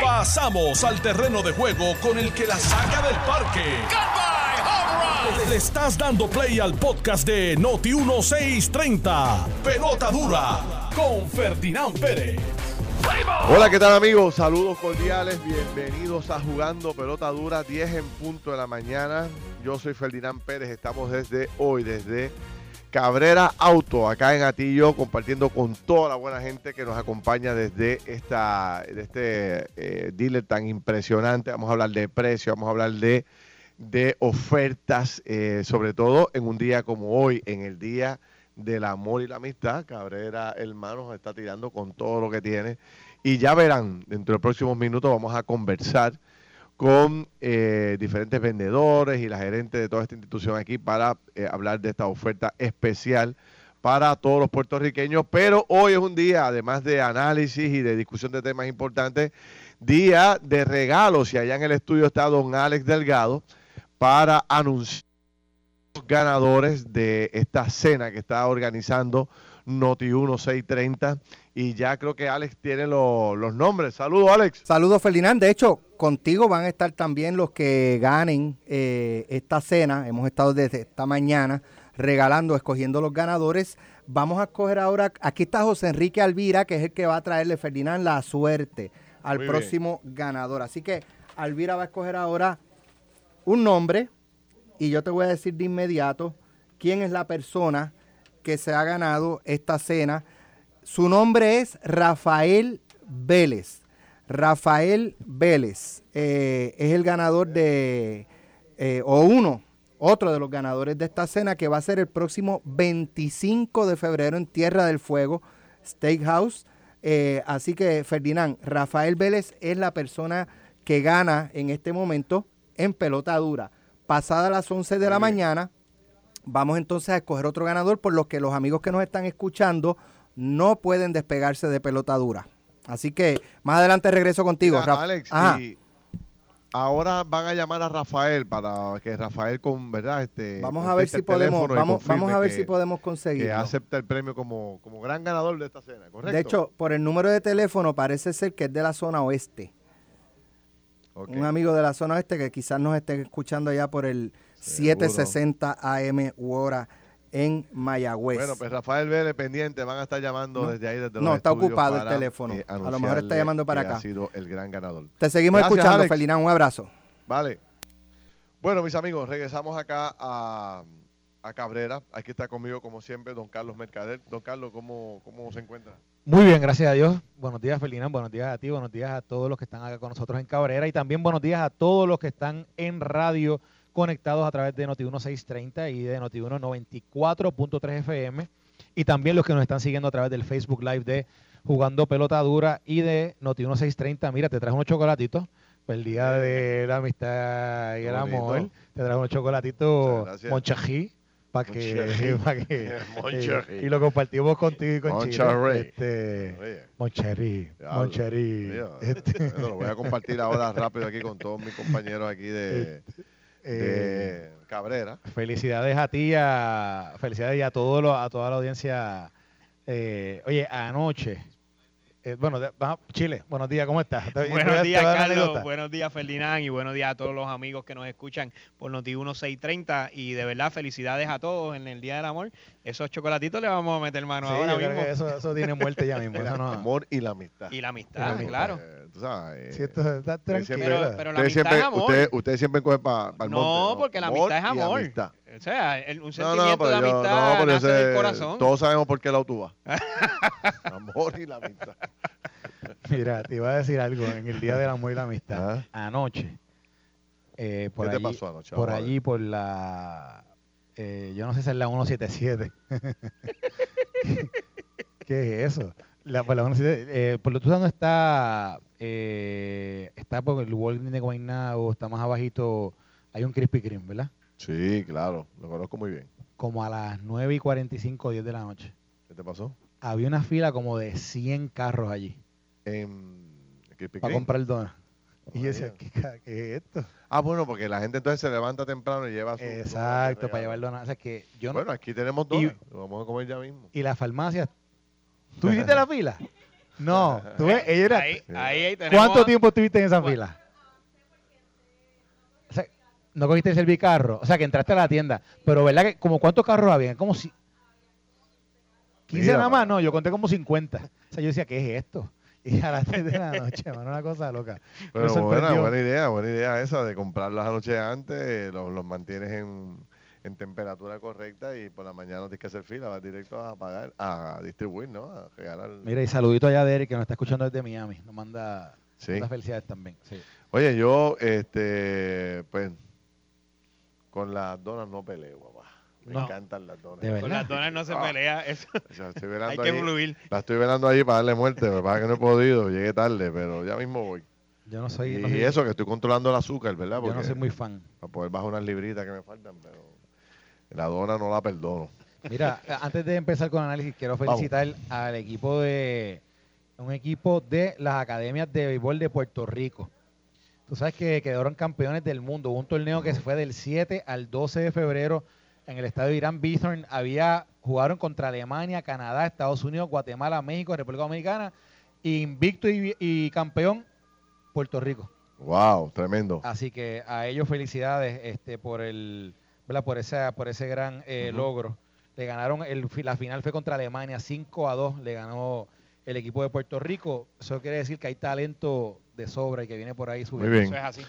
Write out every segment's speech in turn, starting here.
Pasamos al terreno de juego con el que la saca del parque. Le estás dando play al podcast de Noti 1630. Pelota dura con Ferdinand Pérez. Hola, ¿qué tal amigos? Saludos cordiales, bienvenidos a Jugando Pelota Dura, 10 en punto de la mañana. Yo soy Ferdinand Pérez, estamos desde hoy, desde Cabrera Auto, acá en Atillo, compartiendo con toda la buena gente que nos acompaña desde esta, de este eh, dealer tan impresionante. Vamos a hablar de precio, vamos a hablar de, de ofertas, eh, sobre todo en un día como hoy, en el día del amor y la amistad. Cabrera Hermanos está tirando con todo lo que tiene. Y ya verán, dentro de los próximos minutos vamos a conversar con eh, diferentes vendedores y la gerente de toda esta institución aquí para eh, hablar de esta oferta especial para todos los puertorriqueños. Pero hoy es un día, además de análisis y de discusión de temas importantes, día de regalos. Y allá en el estudio está don Alex Delgado para anunciar los ganadores de esta cena que está organizando Noti 1630 y ya creo que Alex tiene lo- los nombres. Saludos, Alex. Saludos, Ferdinand. De hecho, contigo van a estar también los que ganen eh, esta cena. Hemos estado desde esta mañana regalando, escogiendo los ganadores. Vamos a escoger ahora, aquí está José Enrique Alvira, que es el que va a traerle, Ferdinand, la suerte al Muy bien. próximo ganador. Así que Alvira va a escoger ahora un nombre y yo te voy a decir de inmediato quién es la persona que se ha ganado esta cena. Su nombre es Rafael Vélez. Rafael Vélez eh, es el ganador de, eh, o uno, otro de los ganadores de esta cena que va a ser el próximo 25 de febrero en Tierra del Fuego Steakhouse. Eh, así que, Ferdinand, Rafael Vélez es la persona que gana en este momento en pelota dura. Pasada las 11 de la mañana, vamos entonces a escoger otro ganador, por lo que los amigos que nos están escuchando no pueden despegarse de pelota dura. Así que más adelante regreso contigo, Mira. Alex, Ajá. y ahora van a llamar a Rafael para que Rafael con verdad este Vamos a ver si podemos, vamos, vamos a ver que- si podemos que conseguirlo. acepta el premio como, como gran ganador de esta cena, ¿correcto? De hecho, por el número de teléfono parece ser que es de la zona oeste. Un amigo de la zona oeste que quizás nos esté escuchando allá por el Seguro. 760 AM u hora en Mayagüez. Bueno, pues Rafael Vélez pendiente, van a estar llamando No. desde ahí desde No, los está estudios ocupado el teléfono. eh, A lo mejor está llamando para acá. Ha sido el gran ganador. Te seguimos Gracias, escuchando, Alex. Ferdinand. Un abrazo. Vale. Bueno, mis amigos, regresamos acá a, a Cabrera. Aquí está conmigo, como siempre, don Carlos Mercader. Don Carlos, ¿cómo, cómo se encuentra? Muy bien, gracias a Dios. Buenos días, Ferdinand. Buenos días a ti. Buenos días a todos los que están acá con nosotros en Cabrera. Y también buenos días a todos los que están en radio conectados a través de Noti 1630 y de Noti 94.3 FM. Y también los que nos están siguiendo a través del Facebook Live de Jugando Pelota Dura y de Noti 1630. Mira, te traje unos chocolatitos. Pues el día de la amistad y el amor. Te traje unos chocolatitos. Monchají. Para que, pa' que- Moncherry. y lo compartimos contigo y con. Moncherry. Este, Moncherry. Moncherry. Este, bueno, lo voy a compartir ahora rápido aquí con todos mis compañeros aquí de, eh, Cabrera. felicidades a ti, a, felicidades y a, todo lo- a toda la audiencia. Eh, oye, anoche, eh, bueno, de- Chile, buenos días, ¿cómo estás? ¿Te- te voy a- Buenos días, Carlos. Buenos días, Ferdinand. Y buenos días a todos los amigos que nos escuchan por Noti 1630. Y de verdad, felicidades a todos en el Día del Amor. Esos chocolatitos le vamos a meter mano Sí, ahora mismo. que eso, eso tiene muerte ya mismo. El no- amor y la amistad. Y la Y amistad, la amistad. claro. Eh, tú sabes, Sí, eh, esto está tranquilo. Pero- pero la amistad siempre, es amor. Ustedes, ustedes siempre cogen para el monte. No, porque la amistad es y amor. O sea, el- un No, sentimiento no, pero de yo- amistad no, pero nace ese- del corazón. Todos sabemos por qué lado tú vas. amor y la amistad. Mira, te iba a decir algo en el Día del Amor y la Amistad. Anoche, eh, por ¿Qué te allí, pasó anoche? por allí, por la, eh, yo no sé si es la 177. ¿Qué es eso? La, por la 177, eh, por lo tú sabes dónde está, eh, está por el Walgreens de Guaynabo, está más abajito, hay un Krispy Kreme, ¿verdad? Sí, claro, lo conozco muy bien. Como a las 9 y 45, 10 de la noche. ¿Qué te pasó? Había una fila como de 100 carros allí para comprar donas. Y yo decía, ¿qué, es esto? Ah, bueno, porque la gente entonces se levanta temprano y lleva su. Exacto, para llevar donas. O sea, que yo no- Bueno, aquí tenemos Y- donas. Lo vamos a comer ya mismo. Y la farmacia. ¿Tú hiciste la fila? No, tú ves, ella era. Ahí, ahí, ahí tenemos ¿Cuánto tiempo estuviste en esa fila? No cogiste el servicarro, o sea, que entraste a la tienda. Pero, ¿verdad que como cuántos carros había? Como si 15 Mira, nada más, no, yo conté como 50. O sea, yo decía, ¿qué es esto? Y a las 3 de la noche, mano, una cosa loca. Pero buena, buena idea, buena idea esa de comprarlos anoche antes, eh, los, los mantienes en, en temperatura correcta y por la mañana no tienes que hacer fila, vas directo a pagar, a distribuir, ¿no? A regalar. Mira, y saludito allá de Eric, que nos está escuchando desde Miami. Nos manda, Sí. manda felicidades también. Sí. Oye, yo, este, pues, con las donas no peleo, papá. Me No. encantan las donas. Con las donas no se Ah. pelea, eso O sea, estoy hay que ahí, fluir. la estoy velando ahí para darle muerte, pasa que no he podido, llegué tarde, pero ya mismo voy. Yo no soy, Y, no soy- eso, que estoy controlando el azúcar, ¿verdad? yo no Porque soy muy fan. Para poder bajar unas libritas que me faltan, pero la dona no la perdono. Mira, antes de empezar con el análisis, quiero Vamos. felicitar al equipo de un equipo de las academias de béisbol de Puerto Rico. Tú sabes que quedaron campeones del mundo. Hubo un torneo que se fue del 7 al 12 de febrero en el estadio Irán Bithorn. Había jugaron contra Alemania, Canadá, Estados Unidos, Guatemala, México, República Dominicana. Invicto y, y campeón Puerto Rico. Wow, tremendo. Así que a ellos felicidades este, por el ¿verdad? por esa por ese gran eh, logro. Le ganaron el la final fue contra Alemania 5 a 2, le ganó el equipo de Puerto Rico. Eso quiere decir que hay talento de sobra y que viene por ahí Muy subiendo. bien. Eso es así.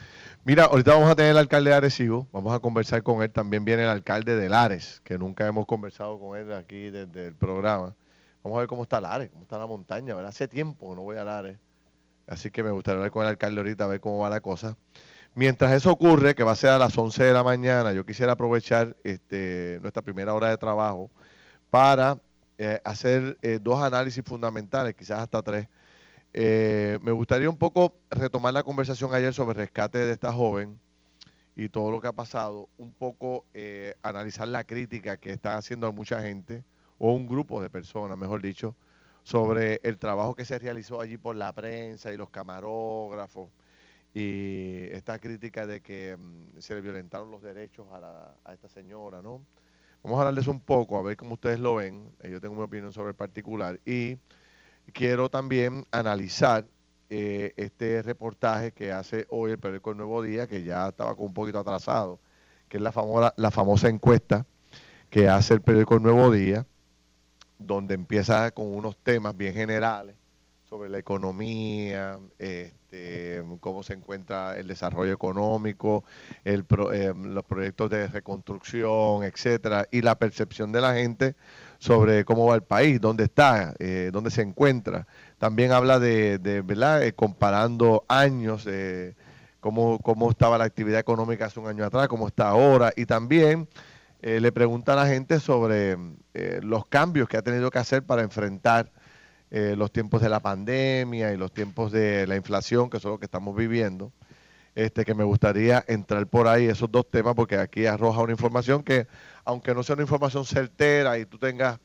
Mira, ahorita vamos a tener el alcalde de Arecibo, vamos a conversar con él. También viene el alcalde de Lares, que nunca hemos conversado con él aquí desde el programa. Vamos a ver cómo está Lares, cómo está la montaña. ¿verdad? Hace tiempo que no voy a Lares. Así que me gustaría hablar con el alcalde ahorita a ver cómo va la cosa. Mientras eso ocurre, que va a ser a las 11 de la mañana, yo quisiera aprovechar este, nuestra primera hora de trabajo para eh, hacer eh, dos análisis fundamentales, quizás hasta tres. Eh, me gustaría un poco retomar la conversación ayer sobre el rescate de esta joven y todo lo que ha pasado, un poco eh, analizar la crítica que está haciendo mucha gente, o un grupo de personas, mejor dicho, sobre el trabajo que se realizó allí por la prensa y los camarógrafos, y esta crítica de que mm, se le violentaron los derechos a, la- a esta señora, ¿no? Vamos a hablarles un poco, a ver cómo ustedes lo ven. Eh, Yo tengo mi opinión sobre el particular. Y quiero también analizar eh, este reportaje que hace hoy el periódico El Nuevo Día, que ya estaba con un poquito atrasado, que es la famosa, encuesta que hace el periódico El Nuevo Día, donde empieza con unos temas bien generales sobre la economía, este, cómo se encuentra el desarrollo económico, eh, los proyectos de reconstrucción, etcétera, y la percepción de la gente sobre cómo va el país, dónde está, eh, dónde se encuentra. También habla de, ¿verdad? Eh, comparando años, cómo, cómo estaba la actividad económica hace un año atrás, cómo está ahora, y también le pregunta a la gente sobre los cambios que ha tenido que hacer para enfrentar eh, los tiempos de la pandemia y los tiempos de la inflación, que son los que estamos viviendo. Este, que me gustaría entrar por ahí esos dos temas, porque aquí arroja una información que, aunque no sea una información certera y tú tengas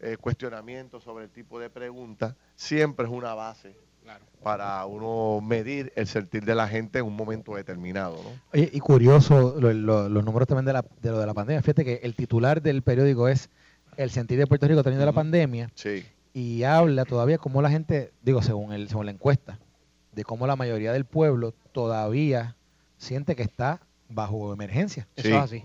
eh, cuestionamientos sobre el tipo de preguntas, siempre es una base Claro. para uno medir el sentir de la gente en un momento determinado, ¿no? Oye, y curioso lo- lo- los números también de, la, de lo de la pandemia. Fíjate que el titular del periódico es El sentir de Puerto Rico teniendo la Ujú. pandemia. Sí. Y habla todavía cómo la gente, digo, según, el, según la encuesta, de cómo la mayoría del pueblo todavía siente que está bajo emergencia. Eso Sí. es así.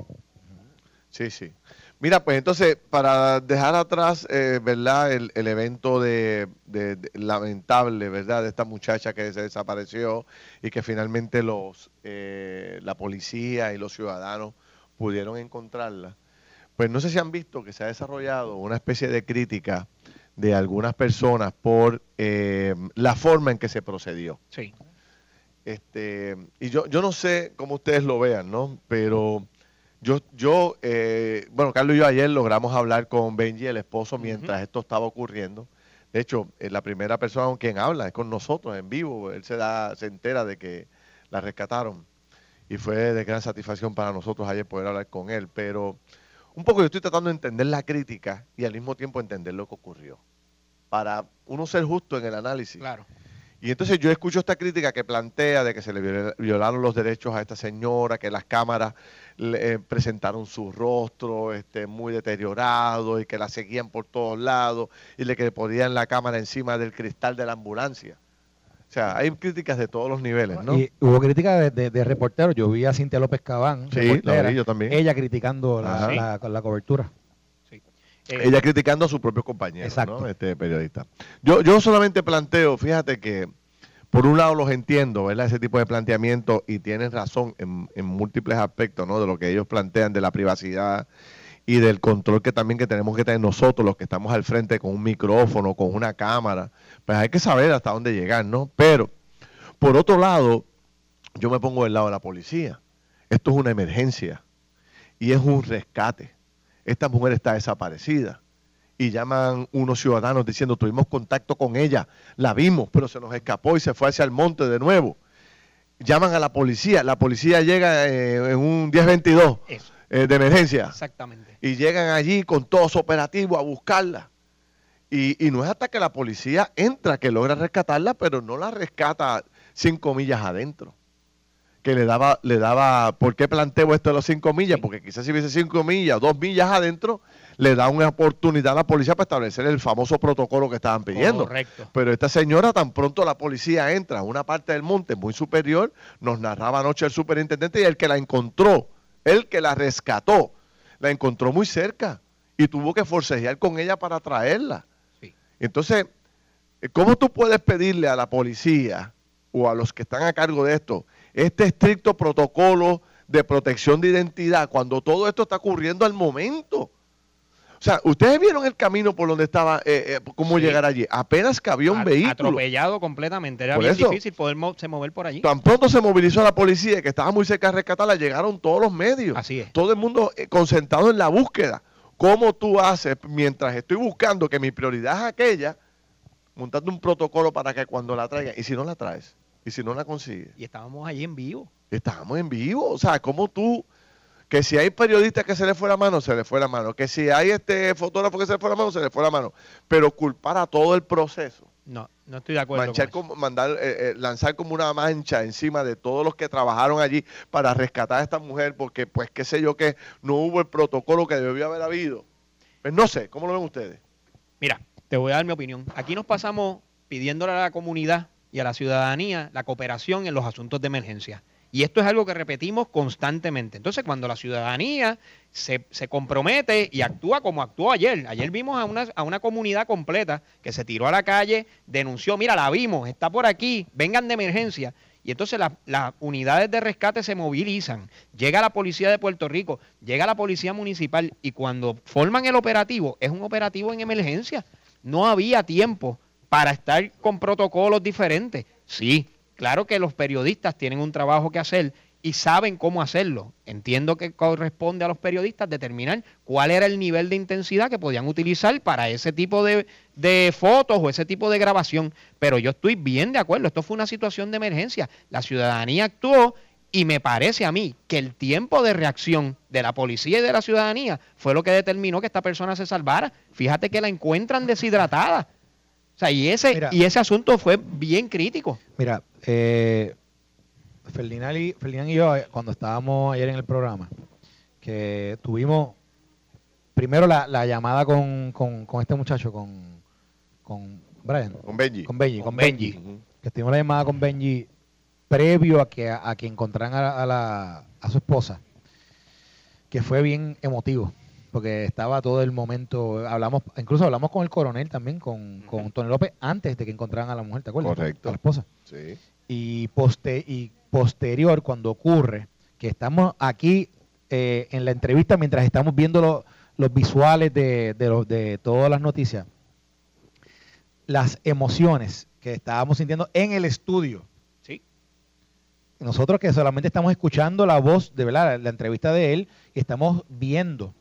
Sí, sí. Mira, pues entonces, para dejar atrás, eh, ¿verdad? El, el evento de, de- de- lamentable, ¿verdad? De esta muchacha que se desapareció y que finalmente los eh, la policía y los ciudadanos pudieron encontrarla. Pues no sé si han visto que se ha desarrollado una especie de crítica de algunas personas por eh, la forma en que se procedió. Sí. Este, y yo, yo no sé cómo ustedes lo vean, ¿no? Pero yo, yo eh, bueno, Carlos y yo ayer logramos hablar con Benji, el esposo, mientras esto estaba ocurriendo. De hecho, eh, la primera persona con quien habla es con nosotros en vivo. Él se da, se entera de que la rescataron. Y fue de gran satisfacción para nosotros ayer poder hablar con él. Pero un poco yo estoy tratando de entender la crítica y al mismo tiempo entender lo que ocurrió. Para uno ser justo en el análisis. Claro. Y entonces yo escucho esta crítica que plantea de que se le violaron los derechos a esta señora, que las cámaras le, eh, presentaron su rostro este, muy deteriorado y que la seguían por todos lados y le que ponían la cámara encima del cristal de la ambulancia. O sea, hay críticas de todos los niveles, ¿no? Y hubo críticas de, reporteros. Yo vi a Cintia López Cabán, sí, yo también. ella criticando la, la, cobertura. Eh, ella criticando a sus propios compañeros, ¿no? Este periodista. Yo, yo solamente planteo, fíjate que por un lado los entiendo, ¿verdad? Ese tipo de planteamiento y tienen razón en, en, múltiples aspectos, ¿no? De lo que ellos plantean de la privacidad y del control que también que tenemos que tener nosotros, los que estamos al frente con un micrófono, con una cámara. Pues hay que saber hasta dónde llegar, ¿no? Pero, por otro lado, yo me pongo del lado de la policía. Esto es una emergencia y es un rescate esta mujer está desaparecida. Y llaman unos ciudadanos diciendo, tuvimos contacto con ella, la vimos, pero se nos escapó y se fue hacia el monte de nuevo. Llaman a la policía, la policía llega eh, en un 1022 eh, de emergencia. Exactamente. Y llegan allí con todo su operativo a buscarla. Y, y, no es hasta que la policía entra que logra rescatarla, pero no la rescata cinco millas adentro que le daba, le daba, ¿por qué planteo esto de los cinco millas? Porque quizás si hubiese cinco millas, dos millas adentro, le da una oportunidad a la policía para establecer el famoso protocolo que estaban pidiendo. Correcto. Pero esta señora, tan pronto la policía entra a una parte del monte muy superior, nos narraba anoche el superintendente y el que la encontró, el que la rescató, la encontró muy cerca y tuvo que forcejear con ella para traerla. Entonces, ¿cómo tú puedes pedirle a la policía o a los que están a cargo de esto este estricto protocolo de protección de identidad cuando todo esto está ocurriendo al momento. O sea, ustedes vieron el camino por donde estaba, eh, eh, cómo llegar allí. Apenas que había un vehículo. Atropellado completamente. Era bien difícil poder mover por allí. Tan pronto se movilizó la policía, que estaba muy cerca de rescatarla, llegaron todos los medios. Así es. Todo el mundo eh, concentrado en la búsqueda. ¿Cómo tú haces mientras estoy buscando que mi prioridad es aquella, montando un protocolo para que cuando la traigan, y si no la traes? Y si no la consigue. Y estábamos allí en vivo. Estábamos en vivo. O sea, como tú, que si hay periodistas que se le fue la mano, se le fue la mano. Que si hay este fotógrafo que se le fue la mano, se le fue la mano. Pero culpar a todo el proceso. No, no estoy de acuerdo. Manchar como, mandar, eh, eh, lanzar como una mancha encima de todos los que trabajaron allí para rescatar a esta mujer, porque pues qué sé yo que no hubo el protocolo que debió haber habido. Pues no sé, ¿cómo lo ven ustedes? Mira, te voy a dar mi opinión. Aquí nos pasamos pidiéndole a la comunidad y a la ciudadanía la cooperación en los asuntos de emergencia. Y esto es algo que repetimos constantemente. Entonces, cuando la ciudadanía se, se, compromete y actúa como actuó ayer, ayer vimos a una, a una comunidad completa que se tiró a la calle, denunció, mira, la vimos, está por aquí, vengan de emergencia. Y entonces las unidades de rescate se movilizan, llega la policía de Puerto Rico, llega la policía municipal y cuando forman el operativo, es un operativo en emergencia. No había tiempo para estar con protocolos diferentes. Sí, claro que los periodistas tienen un trabajo que hacer y saben cómo hacerlo. Entiendo que corresponde a los periodistas determinar cuál era el nivel de intensidad que podían utilizar para ese tipo de, de, fotos o ese tipo de grabación. Pero yo estoy bien de acuerdo, esto fue una situación de emergencia. La ciudadanía actuó y me parece a mí que el tiempo de reacción de la policía y de la ciudadanía fue lo que determinó que esta persona se salvara. Fíjate que la encuentran deshidratada y ese, y ese asunto fue bien crítico. Mira, eh, Ferdinand, y, y yo, eh, cuando estábamos ayer en el programa, que tuvimos primero la, llamada con, este muchacho, con, con Brian. Con Benji. Con Benji, con, Benji. Que tuvimos la llamada con Benji previo a que, a, que encontraran a, la, a su esposa, que fue bien emotivo porque estaba todo el momento, hablamos, incluso hablamos con el coronel también, con, con Tony López, antes de que encontraran a la mujer, ¿te acuerdas? Correcto. A la esposa. Sí. Y, poste, y posterior, cuando ocurre, que estamos aquí eh, en la entrevista, mientras estamos viendo los visuales de, de, de todas las noticias, las emociones que estábamos sintiendo en el estudio. Sí. Nosotros que solamente estamos escuchando la voz, de verdad, la entrevista de él, y estamos viendo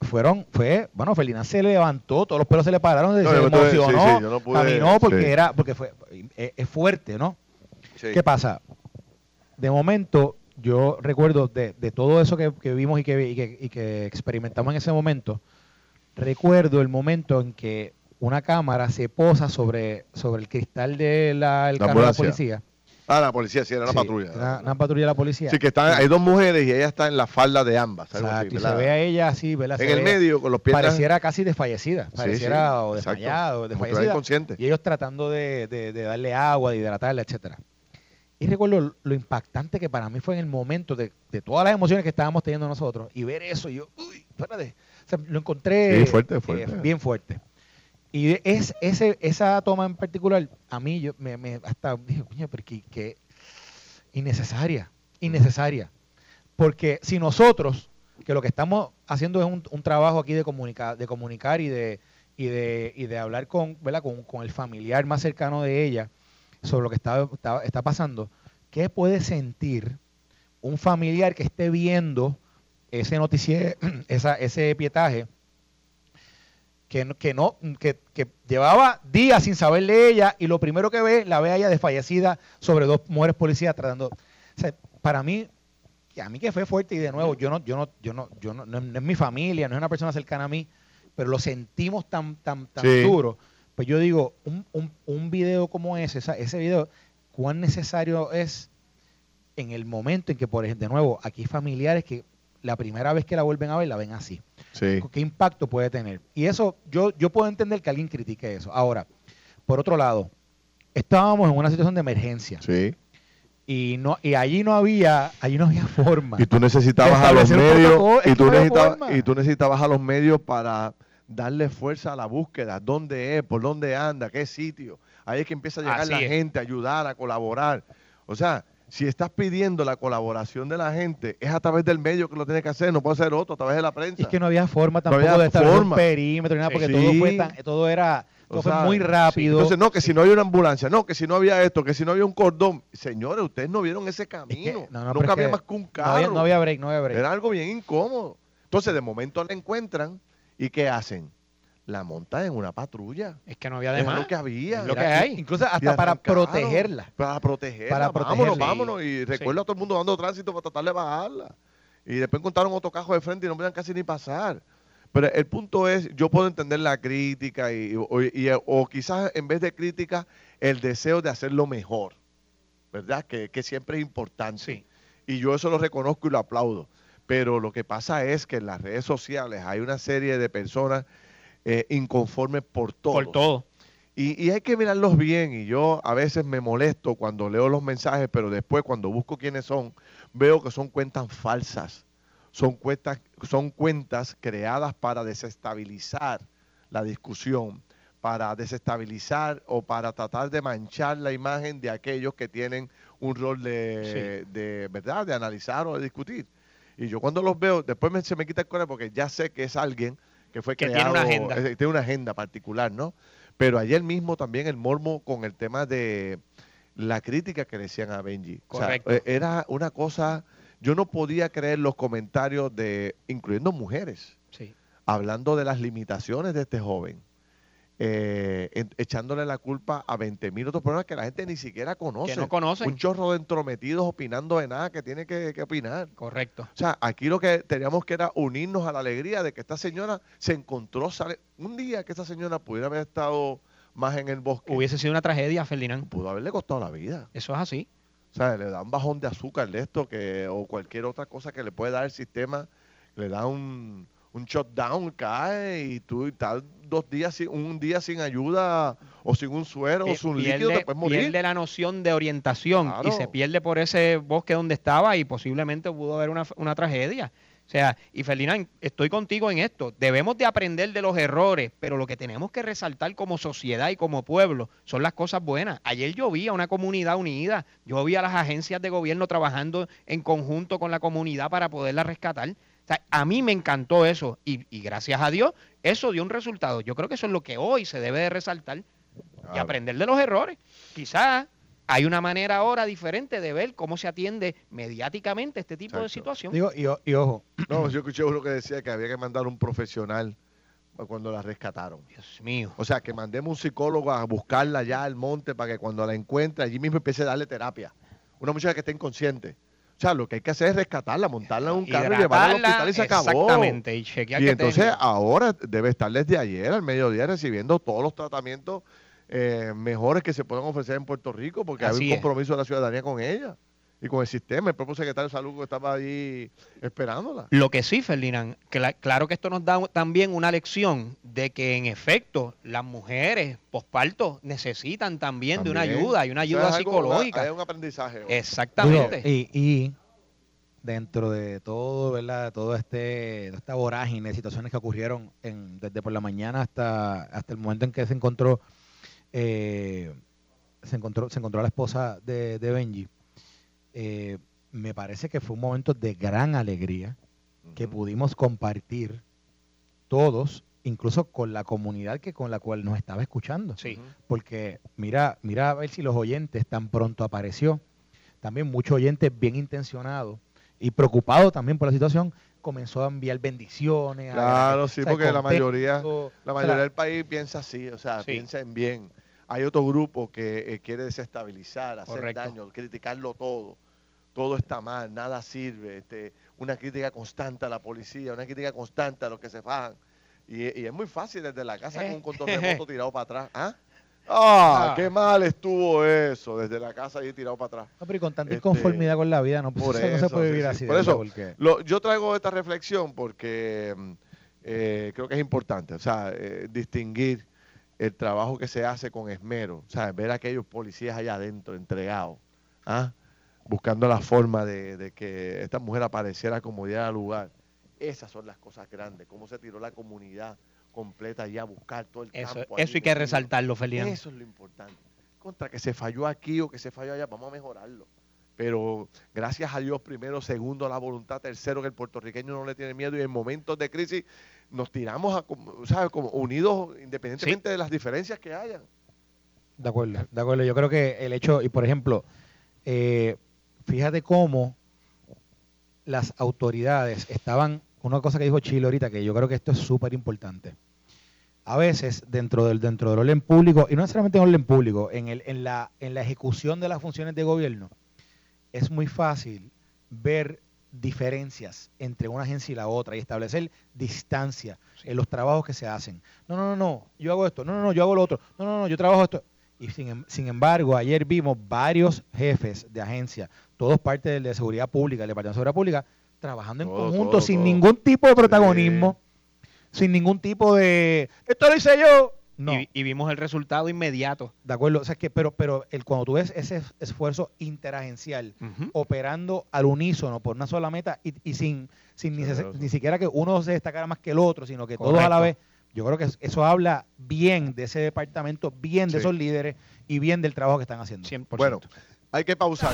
fueron, fue, bueno, Felina se levantó, todos los pelos se le pararon, se emocionó, caminó porque era, porque fue, es, fuerte, ¿no? ¿Qué pasa? De momento, yo recuerdo de, todo eso que, vimos y que, y que, experimentamos en ese momento, recuerdo el momento en que una cámara se posa sobre, sobre el cristal del La carro de la policía. Ah, la policía, sí, era una Sí, patrulla. Una, una patrulla de la policía. Sí, que están, hay dos mujeres y ella está en la falda de ambas. algo así, Exacto, y se ve a ella así, ¿verdad? en el medio, con los pies. Pareciera casi desfallecida. Sí, Pareciera sí, o exacto. desmayada o desfallecida. inconsciente. Y ellos tratando de, de- de darle agua, de hidratarla, etcétera. Y recuerdo lo impactante que para mí fue en el momento de, de todas las emociones que estábamos teniendo nosotros y ver eso, y yo, uy, espérate, O sea, lo encontré Sí, fuerte, eh, fuerte. bien fuerte. Y es, ese, esa toma en particular, a mí yo me, me- hasta dije, coño, pero que, que innecesaria, innecesaria. Porque si nosotros, que lo que estamos haciendo es un, un trabajo aquí de comunicar, de comunicar y de, y de, y de hablar con, ¿verdad? Con, con el familiar más cercano de ella sobre lo que está, está, está pasando, ¿qué puede sentir un familiar que esté viendo ese noticiero, esa, ese pietaje, que, no- que, no, que, que llevaba días sin saber de ella y lo primero que ve, la ve a ella desfallecida sobre dos mujeres policías tratando. O sea, para mí, que a mí que fue fuerte y de nuevo, yo no, yo no, yo no, yo no, no, no es mi familia, no es una persona cercana a mí, pero lo sentimos tan, tan, tan Sí. duro. Pues yo digo, un, un, un video como ese, esa- ese video, cuán necesario es en el momento en que, por ejemplo, de nuevo, aquí hay familiares que la primera vez que la vuelven a ver la ven así. Sí. ¿Qué impacto puede tener? Y eso, yo, yo puedo entender que alguien critique eso. Ahora, por otro lado, estábamos en una situación de emergencia Sí. y no y allí no había, allí no había forma. Y tú necesitabas a los medios y tú, no necesitabas, y tú necesitabas a los medios para darle fuerza a la búsqueda, dónde es, por dónde anda, qué sitio. Ahí es que empieza a llegar Así la es. gente, a ayudar, a colaborar. O sea, si estás pidiendo la colaboración de la gente, es a través del medio que lo tienes que hacer, no puede ser otro, a través de la prensa. Es que no había forma No tampoco había de establecer un perímetro ni nada, Sí. porque todo fue tan, todo era, todo fue muy rápido. Entonces, no, que si no había una ambulancia, no, que si no había esto, que si no había un cordón. Señores, ustedes no vieron ese Es que- camino. no, no, pero Nunca es que más que un no carro. había, no había break, no había break. Era algo bien incómodo. Entonces, de momento la encuentran y ¿qué hacen? La montan en una patrulla. Es que no había Es demás. lo que había. Es lo que hay. Incluso hasta para protegerla. Para protegerla. Para vámonos, protegerla. vámonos. Y recuerdo a todo el mundo dando tránsito para tratar de bajarla. Y después encontraron otro cajo de frente y no podían casi ni pasar. Pero el punto es, yo puedo entender la crítica y, o, y- o quizás en vez de crítica, el deseo de hacerlo mejor. ¿Verdad? Que, que siempre es importante. Sí. Y yo eso lo reconozco y lo aplaudo. Pero lo que pasa es que en las redes sociales hay una serie de personas eh, inconformes por todo. Por todo. Y, y hay que mirarlos bien. Y yo a veces me molesto cuando leo los mensajes, pero después cuando busco quiénes son, veo que son cuentas falsas. Son cuentas, son cuentas creadas para desestabilizar la discusión, para desestabilizar o para tratar de manchar la imagen de aquellos que tienen un rol de, de verdad, de analizar o de discutir. Y yo cuando los veo, después me- se me quita el corazón porque ya sé que es alguien que fue Que tiene creado, una agenda. eh, tiene una agenda particular, ¿no? Pero ayer mismo también el mormo con el tema de la crítica que le decían a Benji. O sea, Correcto. eh, era una cosa, yo no podía creer los comentarios de, incluyendo mujeres, Sí. hablando de las limitaciones de este joven, eh, echándole la culpa a 20 mil otros problemas que la gente ni siquiera conoce. Que no conocen. Un chorro de entrometidos opinando de nada que tiene que, que opinar. Correcto. O sea, aquí lo que teníamos que era unirnos a la alegría de que esta señora se encontró, sale, un día que esta señora pudiera haber estado más en el bosque, Hubiese sido una tragedia, Ferdinand. pudo haberle costado la vida. Eso es así. O sea, le da un bajón de azúcar de esto que, o cualquier otra cosa que le puede dar el sistema, le da un, un shutdown, cae y tú estás dos días, sin, un día sin ayuda o sin un suero o Eh, sin un líquido, te puedes morir. pierde la noción de orientación y se pierde por ese bosque donde estaba y posiblemente pudo haber una, una tragedia. O sea, y Ferdinand, estoy contigo en esto. Debemos de aprender de los errores, pero lo que tenemos que resaltar como sociedad y como pueblo son las cosas buenas. Ayer yo vi a una comunidad unida, yo vi a las agencias de gobierno trabajando en conjunto con la comunidad para poderla rescatar. O sea, a mí me encantó eso y, y gracias a Dios eso dio un resultado. Yo creo que eso es lo que hoy se debe de resaltar y aprender de los errores. Quizás hay una manera ahora diferente de ver cómo se atiende mediáticamente este tipo de situación. Digo, y, o- y ojo, No, yo escuché uno que decía que había que mandar un profesional cuando la rescataron. Dios mío. O sea, que mandemos un psicólogo a buscarla allá al monte para que cuando la encuentre, allí mismo empiece a darle terapia. Una muchacha que esté inconsciente. O sea, lo que hay que hacer es rescatarla, montarla en un carro y llevarla al hospital y se acabó. Exactamente. Y, chequear Y que entonces tenga. ahora debe estar desde ayer al mediodía recibiendo todos los tratamientos eh, mejores que se puedan ofrecer en Puerto Rico, porque hay Así un es. compromiso de la ciudadanía con ella y con el sistema. El propio secretario de salud que estaba ahí esperándola. Lo que sí, Ferdinand, cla- claro que esto nos da también una lección de que en efecto las mujeres posparto necesitan también, de una ayuda y una ayuda es algo, una- psicológica. hay un aprendizaje. hoy. Exactamente. Y, y dentro de todo, ¿verdad? Todo este, toda esta vorágine de situaciones que ocurrieron en- desde por la mañana hasta, hasta el momento en que se encontró, eh, se encontró, se encontró a la esposa de, de Benji. Eh, me parece que fue un momento de gran alegría que pudimos compartir todos, incluso con la comunidad que con la cual nos estaba escuchando sí. porque mira, mira a ver si los oyentes tan pronto apareció. También muchos oyentes bien intencionados y preocupados también por la situación comenzó a enviar bendiciones. a- Claro, o sí, sea, porque la mayoría- La mayoría del país piensa así, o sea, Sí. piensa en bien. Hay otro grupo que eh, quiere desestabilizar, hacer Correcto. daño, criticarlo todo. Todo está mal, nada sirve. Este, una crítica constante a la policía, una crítica constante a los que se fajan. Y, y es muy fácil desde la casa con un control remoto tirado para atrás. ¿Ah? ¡Ah! Ah. ¡Qué mal estuvo eso! Desde la casa ahí tirado para atrás. no, pero y con tanta Este, inconformidad con la vida, no, por eso no se puede vivir sí. así. Por eso, verdad, porque- Lo- yo traigo esta reflexión porque mm, eh, creo que es importante, o sea, eh, distinguir el trabajo que se hace con esmero, o sea, ver a aquellos policías allá adentro entregados, ¿ah? Buscando la forma de, de que esta mujer apareciera como diera al lugar. Esas son las cosas grandes, cómo se tiró la comunidad completa allá a buscar todo el Eso, campo. eso hay que resaltarlo, Ferdinand. Eso es lo importante. Contra que se falló aquí o que se falló allá, vamos a mejorarlo. Pero gracias a Dios, primero, segundo, la voluntad, tercero, que el puertorriqueño no le tiene miedo y en momentos de crisis nos tiramos a, como- ¿sabes? Como unidos independientemente de las diferencias que hayan. De acuerdo, de acuerdo. Yo creo que el hecho, y por ejemplo, eh, fíjate cómo las autoridades estaban, una cosa que dijo Chile ahorita, que yo creo que esto es súper importante. A veces, dentro del, dentro del orden público, y no necesariamente en orden público, en, el, en, la, en la ejecución de las funciones de gobierno, es muy fácil ver diferencias entre una agencia y la otra y establecer distancia en los trabajos que se hacen. No, no, no, no, yo hago esto, no, no, no, yo hago lo otro, no, no, no, yo trabajo esto. Y sin, em- sin embargo, ayer vimos varios jefes de agencia, todos parte del de seguridad pública, del Departamento de Seguridad Pública, trabajando en Todo, conjunto todo, sin todo. ningún tipo de protagonismo, sin ningún tipo de, esto lo hice yo. No, Y, y vimos el resultado inmediato. de acuerdo, o sea, que, pero, pero el, cuando tú ves ese es- esfuerzo interagencial, Ujú. operando al unísono por una sola meta y, y sin, sin ni, Sí, se- ni siquiera que uno se destacara más que el otro, sino que todos a la vez. Yo creo que es- eso habla bien de ese departamento, bien de Sí. esos líderes y bien del trabajo que están haciendo. 100%. Bueno, hay que pausar.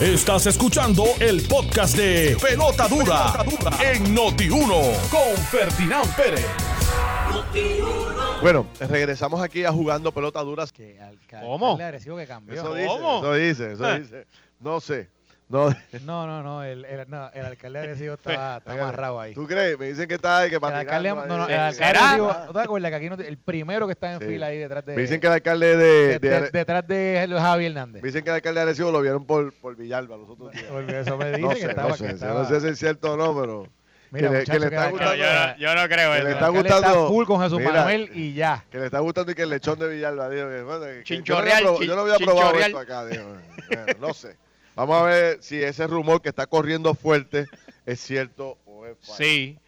Estás escuchando el podcast de Pelota Dura, en Noti1 con Ferdinand Pérez. Bueno, regresamos aquí a jugando pelota duras. Que ¿Cómo? agresivo que cambió. Eso dice, ¿Cómo? eso dice, eso dice. No sé. No, No, no, no, el, el, no, el alcalde agresivo está, está amarrado ahí. ¿Tú crees? Me dicen que está que El para alcalde, tirarlo no, no, ahí. el alcalde agresivo, ¿no te acuerdas que aquí no te- el primero que está en Sí. fila ahí detrás de, Me dicen que el alcalde de, de- de- de- detrás de Javi Hernández. me dicen que el alcalde de Arecibo lo vieron por, por Villalba los otros días. Porque eso me dice No que sé, estaba, no que sé, estaba- no sé si es cierto o no, pero Mira, que le- muchacho, que le que está gustando- que la- yo no creo que el le está alcalde gustando- está full con Jesús Mira. Manuel y ya. que le está gustando y que el lechón de Villalba dijo que, bueno, que- que Chinchorreal, yo no había, yo no probado chinchorreal. esto acá, dijo. Bueno, no sé. Vamos a ver si ese rumor que está corriendo fuerte es cierto o es falso. Sí.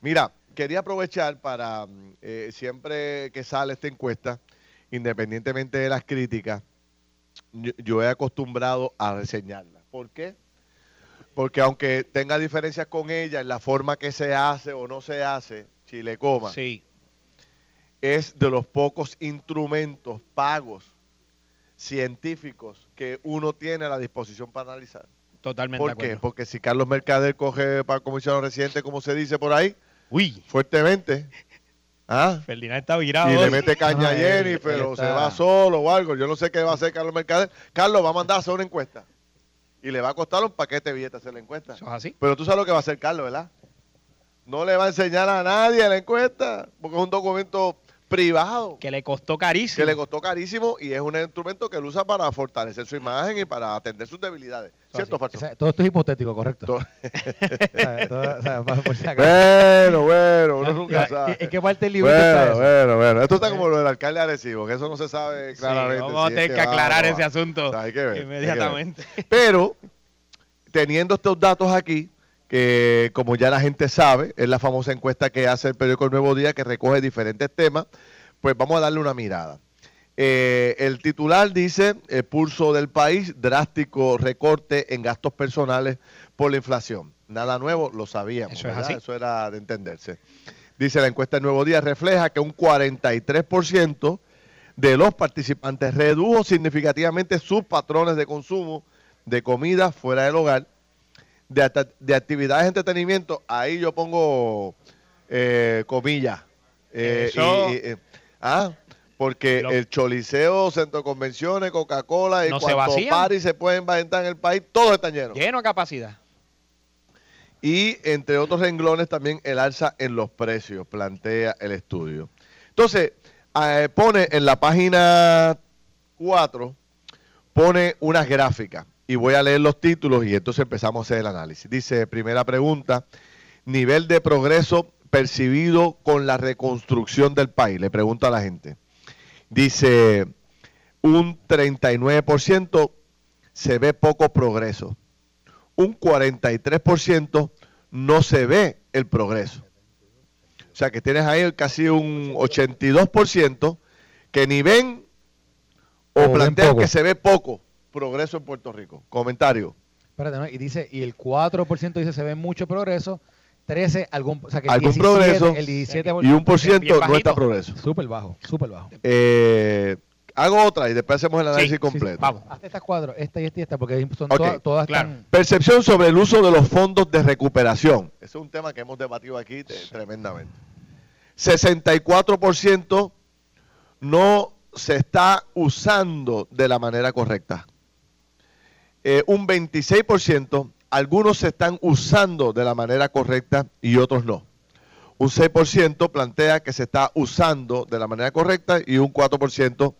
Mira, quería aprovechar para mm, eh, siempre que sale esta encuesta, independientemente de las críticas, yo, yo he acostumbrado a reseñarla. ¿Por qué? Porque aunque tenga diferencias con ella en la forma que se hace o no se hace, Chile coma, Sí. es de los pocos instrumentos pagos científicos que uno tiene a la disposición para analizar. Totalmente de ¿Por qué? Porque si Carlos Mercader coge para comisionado residente, como se dice por ahí, Uy, fuertemente, ¿ah? Ferdinand está virado. y hoy. le mete caña a él- Jennifer él o se va solo o algo. Yo no sé qué va a hacer Carlos Mercader. Carlos va a mandar a hacer una encuesta. Y le va a costar un paquete de billetes hacer la encuesta. Eso es así. Pero tú sabes lo que va a hacer Carlos, ¿verdad? No le va a enseñar a nadie la encuesta, porque es un documento privado Que le costó carísimo. que le costó carísimo y es un instrumento que él usa para fortalecer su imagen y para atender sus debilidades. ¿Cierto falso? sea, todo esto es hipotético, correcto. Todo- O sea, todo- o sea, por- por si acaso. Bueno, bueno, uno nunca ¿Y- sabe. ¿En qué parte del libro está Bueno, eso? bueno, bueno. Esto está como lo del alcalde de Arecibo, que eso no se sabe Sí, claramente. vamos a si es tener que aclarar ese asunto O sea, hay que ver, hay que ver. inmediatamente. Pero, teniendo estos datos aquí, que como ya la gente sabe, es la famosa encuesta que hace el periódico El Nuevo Día, que recoge diferentes temas, pues vamos a darle una mirada. Eh, el titular dice, el pulso del país, drástico recorte en gastos personales por la inflación. Nada nuevo, lo sabíamos. Eso es así. Eso era de entenderse. Dice la encuesta del Nuevo Día, refleja que un 43% de los participantes redujo significativamente sus patrones de consumo de comida fuera del hogar, de, actividades de entretenimiento, ahí yo pongo eh, comillas. Eh, Eso- y- y- eh, ah, porque Lo- el Choliseo, Centro de Convenciones, Coca-Cola y No se paris se pueden inventar en el país, todos están llenos. Lleno a capacidad. Y entre otros renglones también el alza en los precios, plantea el estudio. Entonces, eh, pone en la página 4, pone unas gráficas y voy a leer los títulos y entonces empezamos a hacer el análisis. Dice, primera pregunta, nivel de progreso percibido con la reconstrucción del país. Le pregunto a la gente. Dice, un 39% se ve poco progreso un 43% no se ve el progreso. O sea que tienes ahí casi un 82% que ni ven o, O plantean que se ve poco progreso en Puerto Rico. Comentario. Espérate, ¿no? Y dice, y el 4% dice se ve mucho progreso, 13 algún, o sea que el Algún 17, progreso el 17 Y un por ciento no está progreso. súper bajo, súper bajo. Eh, hago otra y después hacemos el análisis Sí, sí, completo. vamos. Hazte estas cuatro, esta y esta y esta, porque son todas, todas claro. están... Percepción sobre el uso de los fondos de recuperación. Ese es un tema que hemos debatido aquí te- tremendamente. 64% no se está usando de la manera correcta. Eh, un 26%, algunos se están usando de la manera correcta y otros no. Un 6% plantea que se está usando de la manera correcta y un 4%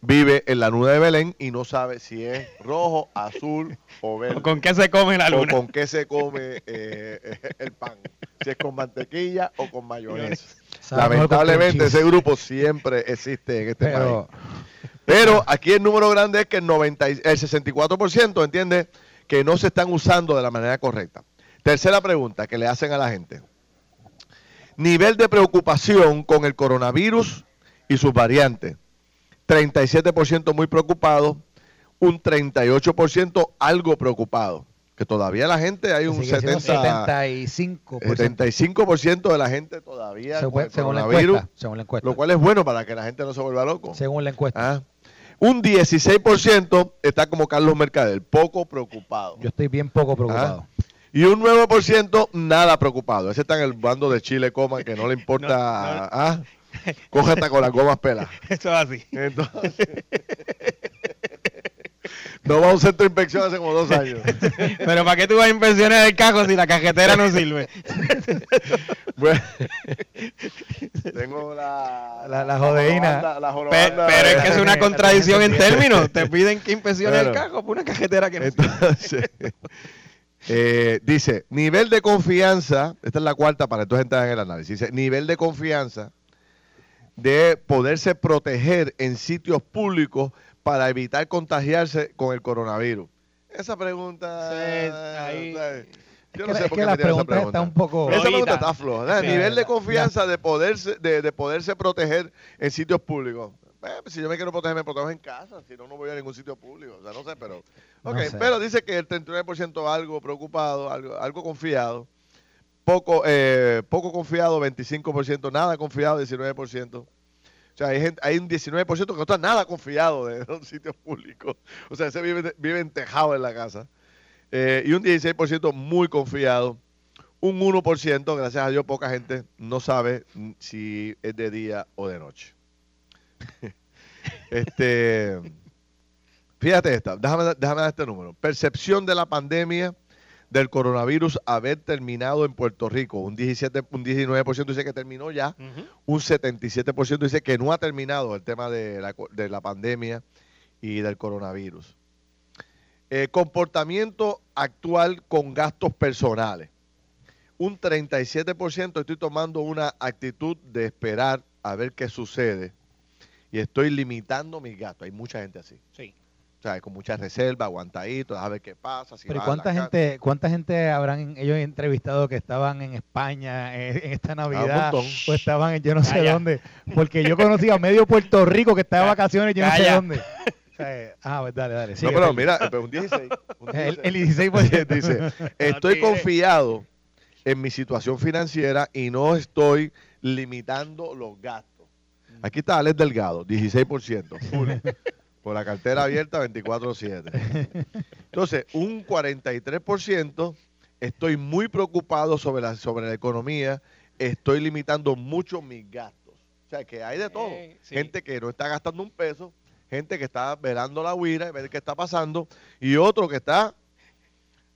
vive en la luna de Belén y no sabe si es rojo, azul o verde. ¿Con qué se come la o luna? con qué se come eh, el pan. Si es con mantequilla o con mayonesa. Lamentablemente ese grupo siempre existe en este Pero, país. Pero aquí el número grande es que el, 90, y- el 64% entiende que no se están usando de la manera correcta. Tercera pregunta que le hacen a la gente. Nivel de preocupación con el coronavirus y sus variantes. 37% muy preocupado, un 38% algo preocupado. Que todavía la gente hay un sigue siendo 70, 75%. 75% de la gente todavía según, con el según la coronavirus, encuesta, según la encuesta. lo cual es bueno para que la gente no se vuelva loco. según la encuesta. Ah. Un 16% está como Carlos Mercader, poco preocupado. Yo estoy bien poco preocupado. Y un 9% nada preocupado. Ese está en el bando de Chile Coma que no le importa. No, no. ah, Coge hasta con las gomas pelas. Eso es así. Entonces, no va a un centro de inspección hace como dos años. Pero ¿para qué tú vas a inspeccionar el cajo si la cajetera no sirve? Bueno, tengo la, La- la jodeína. jorobanda- la Pe- jorobanda pero es que es una contradicción en términos. Te piden que inspeccione el Bueno. cajo por una cajetera que no sirve. Eh, dice, nivel de confianza, esta es la cuarta para entonces entrar en el análisis, dice, nivel de confianza de poderse proteger en sitios públicos para evitar contagiarse con el coronavirus. Esa pregunta... Sí, ahí- ¿sabes? Yo Es no que, sé es por qué la me tiran esa pregunta está un poco... esa pregunta está floja. Sí. Nivel de confianza de poderse, de, de poderse proteger en sitios públicos. Eh, si yo me quiero proteger, me protejo en casa. Si no, no voy a ningún sitio público. O sea, no sé, pero. No Ok, sé. pero dice que el 39% algo preocupado, algo, algo confiado. Poco, eh, poco confiado, 25%. Nada confiado, 19%. O sea, hay, gente- hay un 19% que no está nada confiado de los sitios públicos. O sea, ese vive, vive entejado en la casa. Eh, y un 16% muy confiado. Un 1%, gracias a Dios, poca gente no sabe si es de día o de noche. este, fíjate esta, déjame, déjame dar este número. Percepción de la pandemia del coronavirus haber terminado en Puerto Rico. Un 17, un 19% dice que terminó ya, Ujú. un 77% dice que no ha terminado el tema de la, de la pandemia y del coronavirus. Eh, comportamiento actual con gastos personales. Un 37% estoy tomando una actitud de esperar a ver qué sucede y estoy limitando mis gastos. Hay mucha gente así. Sí. Sea, con mucha reserva, aguantadito, a ver qué pasa. Si Pero ¿y bajan cuánta gente, cuánta gente habrán ellos entrevistado que estaban en España eh, en esta Navidad montón. o estaban en yo no sé Calla. dónde? Porque yo conocí a medio Puerto Rico que estaba de vacaciones yo no sé dónde. O sea, eh, ah, pues dale, dale. No, pero mira, pero un 16. un el, 16. el 16%. dice, estoy confiado en mi situación financiera y no estoy limitando los gastos. Aquí está Alex Delgado, 16%, Por la cartera abierta 24/7. Entonces, un 43% estoy muy preocupado sobre la, sobre la economía, estoy limitando mucho mis gastos. O sea, que hay de todo. Eh, sí. Gente que no está gastando un peso, gente que está velando la huira y ver qué está pasando, y otro que está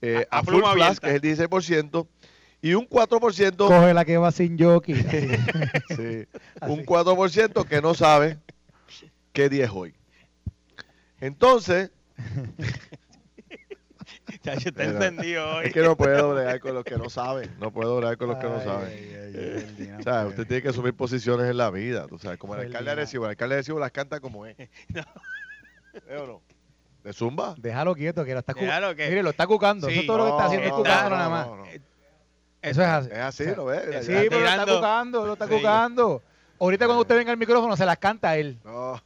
eh, A- a, a full abierta. que es el 16%, y un 4%, Coge la que va sin jockey. sí, Así. un 4% que no sabe qué día es hoy. Entonces, Chacho, está Pero- encendido hoy. es que no puedo bregar con los que no saben, no puedo bregar con los que no saben. ay, ay, ay, Dina, O sea, usted tiene que asumir posiciones en la vida, tú sabes, como el alcalde de. Arecibo, el alcalde de Arecibo las canta como es. ¿Eh o no? ¿De Zumba? Déjalo quieto, que lo está cucando. Mire, lo está cucando. Sí. Eso es todo lo que está haciendo, es no, nada más. no, no. Eso es así. Es así, O sea, ¿lo ves? Sí, ya. pero lo está cucando, lo está Sí. cucando. Ahorita cuando usted venga al micrófono se las canta él. No,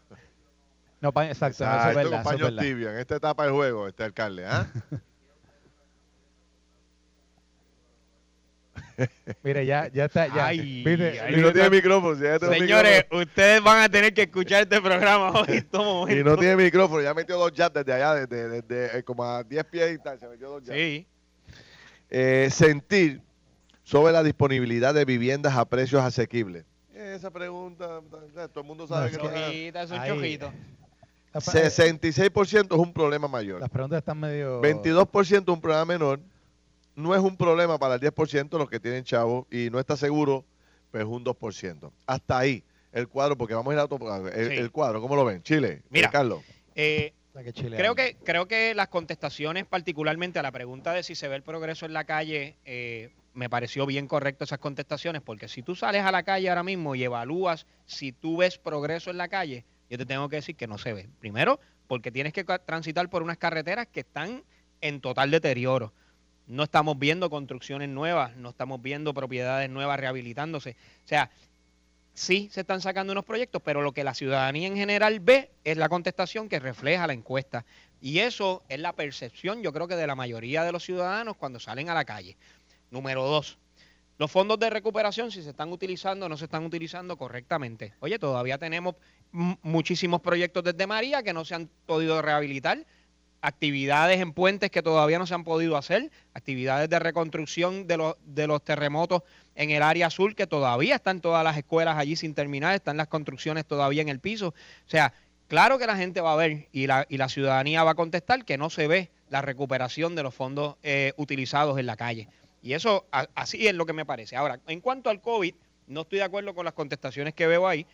No, pa- exacto, eso es exacto, verdad, es en esta etapa del juego, este alcalde, ¿ah? Mire, ya, ya está, ya. Ay, Y no tiene micrófono, si ya Señores, ustedes van a tener que escuchar este programa hoy todo. Y no tiene micrófono, ya metió dos jabs desde allá, desde, desde, eh, como a 10 pies tal, se metió dos jabs. Sí. Eh, sentir sobre la disponibilidad de viviendas a precios asequibles. Esa pregunta, todo el mundo sabe No, que es no es- Chojita, es un chojito. Las, 66% es un problema mayor. las preguntas están medio. 22% un problema menor. No es un problema para el 10% los que tienen chavos y no está seguro, pues un 2%. Hasta ahí el cuadro, porque vamos a ir a otro el, Sí. el cuadro, ¿cómo lo ven? Chile, Mira. eh, Carlos. Eh, La que chilea. Creo que, creo que las contestaciones, particularmente a la pregunta de si se ve el progreso en la calle, eh, me pareció bien correcto esas contestaciones, porque si tú sales a la calle ahora mismo y evalúas si tú ves progreso en la calle, yo te tengo que decir que no se ve. Primero, porque tienes que transitar por unas carreteras que están en total deterioro. No estamos viendo construcciones nuevas, no estamos viendo propiedades nuevas rehabilitándose. O sea, sí se están sacando unos proyectos, pero lo que la ciudadanía en general ve es la contestación que refleja la encuesta. Y eso es la percepción, yo creo que de la mayoría de los ciudadanos cuando salen a la calle. Número dos, los fondos de recuperación, si se están utilizando o no se están utilizando correctamente. Oye, todavía tenemos muchísimos proyectos desde María que no se han podido rehabilitar, actividades en puentes que todavía no se han podido hacer, actividades de reconstrucción de los, de los terremotos en el área azul que todavía están todas las escuelas allí sin terminar, están las construcciones todavía en el piso. O sea, claro que la gente va a ver y la, y la ciudadanía va a contestar que no se ve la recuperación de los fondos eh, utilizados en la calle. Y eso a- así es lo que me parece. Ahora, en cuanto al COVID, no estoy de acuerdo con las contestaciones que veo ahí.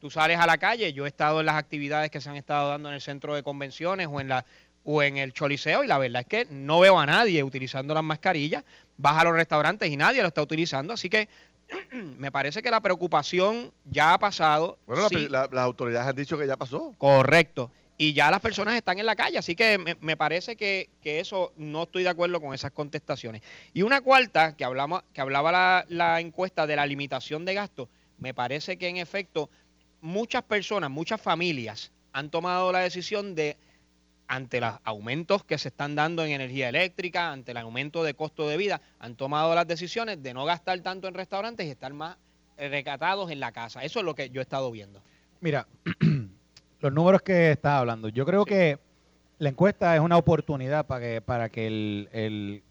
Tú sales a la calle, yo he estado en las actividades que se han estado dando en el centro de convenciones o en la o en el choliseo y la verdad es que no veo a nadie utilizando las mascarillas. Vas a los restaurantes y nadie lo está utilizando, así que me parece que la preocupación ya ha pasado. Bueno, la- Sí, la- las autoridades han dicho que ya pasó. Correcto. Y ya las personas están en la calle, así que me, me parece que, que eso no estoy de acuerdo con esas contestaciones. Y una cuarta, que, hablamos, que hablaba la, la encuesta de la limitación de gastos, me parece que en efecto muchas personas, muchas familias han tomado la decisión de, ante los aumentos que se están dando en energía eléctrica, ante el aumento de costo de vida, han tomado las decisiones de no gastar tanto en restaurantes y estar más eh, recatados en la casa. Eso es lo que yo he estado viendo. Mira, los números que estás hablando, yo creo Sí. que la encuesta es una oportunidad para que, para que el, el,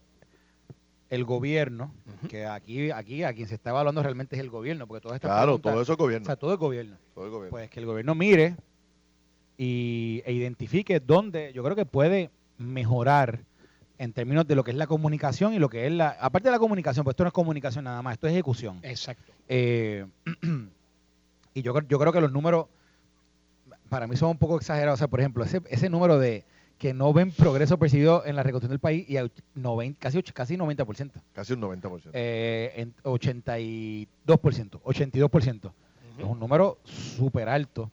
el gobierno, que aquí, aquí a quien se está evaluando realmente es el gobierno, porque todas estas Claro, todo eso es o gobierno. sea, todo gobierno. todo el gobierno. Pues que el gobierno mire y, e identifique dónde yo creo que puede mejorar en términos de lo que es la comunicación y lo que es la... Aparte de la comunicación, pues esto no es comunicación nada más, esto es ejecución. Exacto. Eh, y yo, creo- yo creo que los números para mí son un poco exagerados. O sea, por ejemplo, ese, ese número de que no ven progreso percibido en la reconstrucción del país y a och- 90, casi, casi 90%. Casi un 90%. Eh, en 82%, 82%. Es un número súper alto.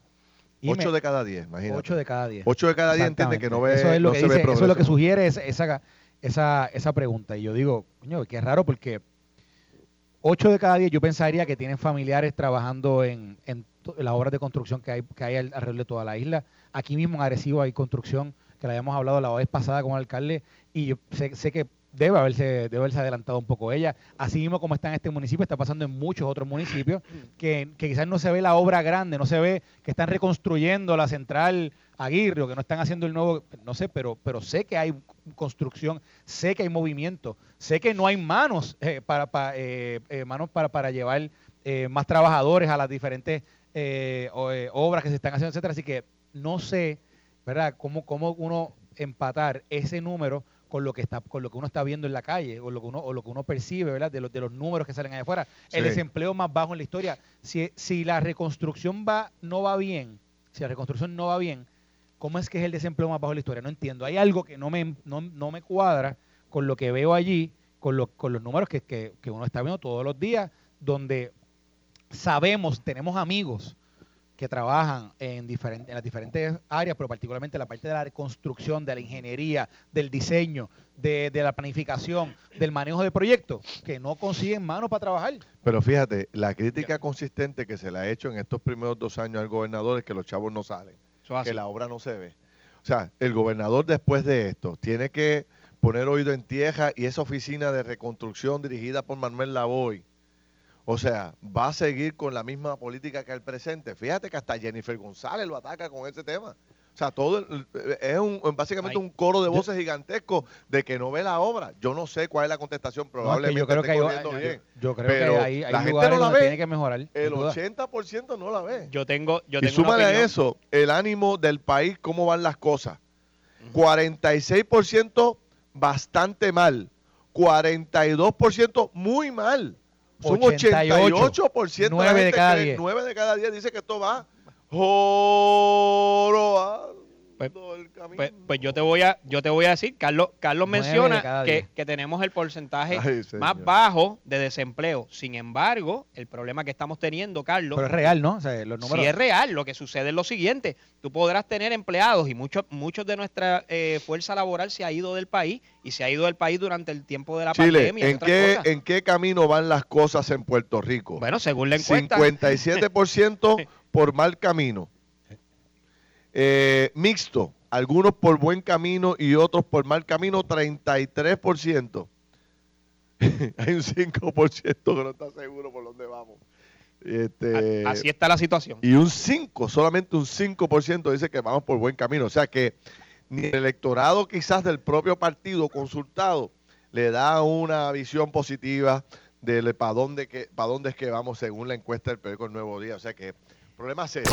Y 8 me- de cada 10, imagínate. 8 de cada 10. 8 de cada 10 entiende que no ve, eso es lo no que se ve dice- eso es lo que sugiere esa, esa, esa, esa pregunta. Y yo digo, coño, qué raro porque 8 de cada 10 yo pensaría que tienen familiares trabajando en, en las obras de construcción que hay, que hay al- alrededor de toda la isla. Aquí mismo en Arecibo hay construcción, que la habíamos hablado la vez pasada con el alcalde, y yo sé, sé que debe haberse, debe haberse adelantado un poco ella. Así mismo como está en este municipio, está pasando en muchos otros municipios, que, que quizás no se ve la obra grande, no se ve que están reconstruyendo la central Aguirre o que no están haciendo el nuevo, no sé, pero, pero sé que hay construcción, sé que hay movimiento, sé que no hay manos eh, para, para, eh, eh, manos para, para llevar eh, más trabajadores a las diferentes obras que se están haciendo, etcétera. Así que no sé, ¿verdad? Cómo, cómo uno empatar ese número con lo que está, con lo que uno está viendo en la calle, o lo que uno, o lo que uno percibe, ¿verdad? De los, de los números que salen allá afuera. El desempleo más bajo en la historia. Si, si la reconstrucción va, no va bien, si la reconstrucción no va bien, ¿cómo es que es el desempleo más bajo en la historia? No entiendo. Hay algo que no me, no, no me cuadra con lo que veo allí, con, lo- con los números que, que- que uno está viendo todos los días, donde sabemos, tenemos amigos que trabajan en, diferen- en las diferentes áreas, pero particularmente la parte de la reconstrucción, de la ingeniería, del diseño, de, de la planificación, del manejo de proyectos, que no consiguen manos para trabajar. Pero fíjate, la crítica consistente que se le ha hecho en estos primeros dos años al gobernador es que los chavos no salen, que la obra no se ve. O sea, el gobernador después de esto tiene que poner oído en tierra y esa oficina de reconstrucción dirigida por Manuel Lavoy, o sea, va a seguir con la misma política que el presente. Fíjate que hasta Jennifer González lo ataca con ese tema. O sea, todo el- es un, básicamente un coro de voces gigantesco de que no ve la obra. Yo no sé cuál es la contestación, No, es que probablemente yo creo esté que hay, yo- bien. yo creo Pero que hay, hay la gente no la ve. tiene que mejorar. El duda. 80% no la ve. Yo tengo, yo y tengo una súmale a eso el ánimo del país, cómo van las cosas. 46% bastante mal. 42% muy mal. Son 88, 88%. la nueve de gente cada de cada 10 dice que esto va jorobando Pues- el camino. Pues, pues yo te voy a, yo te voy a decir, Carlos, Carlos Nueve menciona que, que tenemos el porcentaje Ay, más bajo de desempleo. Sin embargo, el problema que estamos teniendo, Carlos, Pero es real, ¿no? O sea, los números. si es real, lo que sucede es lo siguiente. Tú podrás tener empleados y muchos muchos de nuestra eh, fuerza laboral se ha ido del país y se ha ido del país durante el tiempo de la Chile, pandemia. ¿en qué, cosas. ¿en qué camino van las cosas en Puerto Rico? Bueno, según la encuesta, 57% por mal camino. Eh, mixto, algunos por buen camino y otros por mal camino, 33%. Hay un 5% que no está seguro por dónde vamos. Este, así está la situación. y un 5, solamente un 5% dice que vamos por buen camino. O sea que ni el electorado quizás del propio partido consultado le da una visión positiva de para dónde, que, dónde es que vamos según la encuesta del periódico El Nuevo Día. O sea que problema serio.